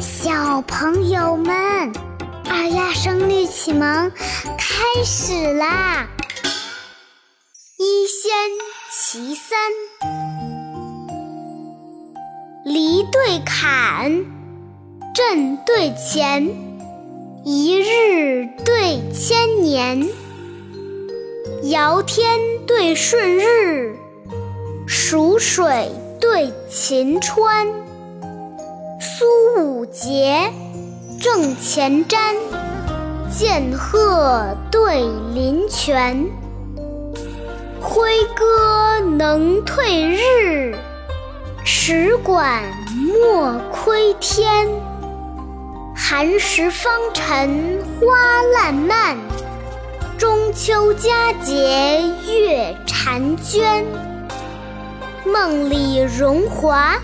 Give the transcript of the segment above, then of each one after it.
小朋友们，二丫声律启蒙开始啦！一仙其三，离对坎，震对乾，一日对千年，尧天对舜日，蜀水对秦川。苏武节，正前瞻；剑鹤对林泉，挥戈能退日，持管莫窥天。寒食方尘花烂漫，中秋佳节月婵娟。梦里荣华。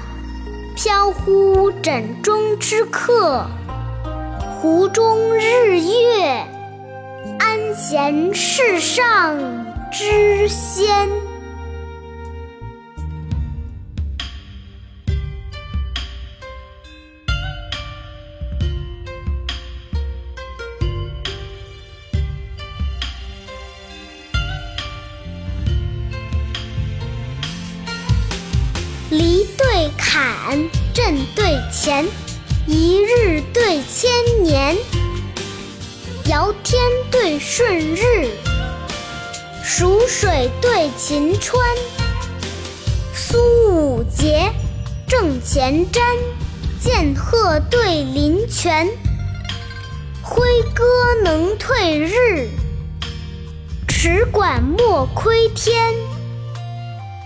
飘忽枕中之客，湖中日月，安闲世上之仙。离对，前，一日对千年。尧天对舜日，蜀水对秦川。苏武节，正前瞻；剑鹤对林泉。挥戈能退日，持管莫窥天。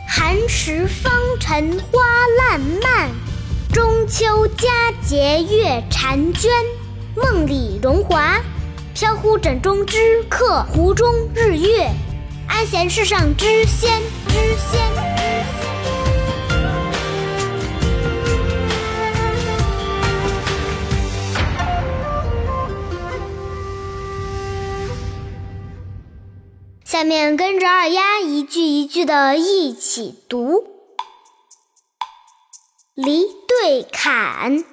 寒食方尘花烂，秋佳节月婵娟。梦里荣华，飘忽枕中之客，湖中日月，安闲世上之仙。之仙。下面跟着二丫一句一句的一起读：离对坎，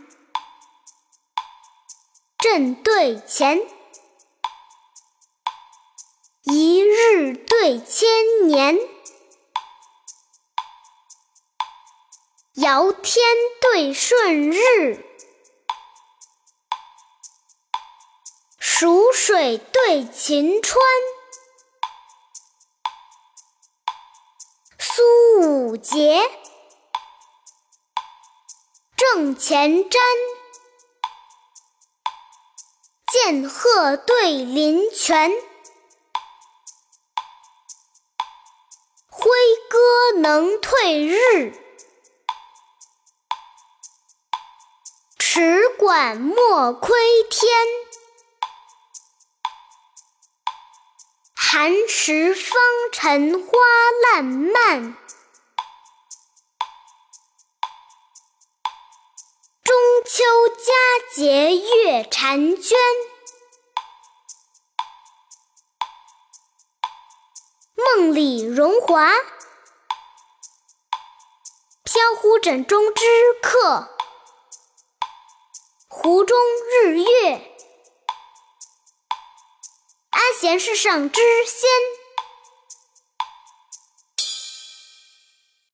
震对前，一日对千年，尧天对舜日，蜀水对秦川。苏武节，正前瞻；剑鹤对林泉，挥戈能退日，持管莫窥天。寒食方尘花烂漫。节月婵娟，梦里荣华，飘忽枕中之客，湖中日月，安闲世上之仙。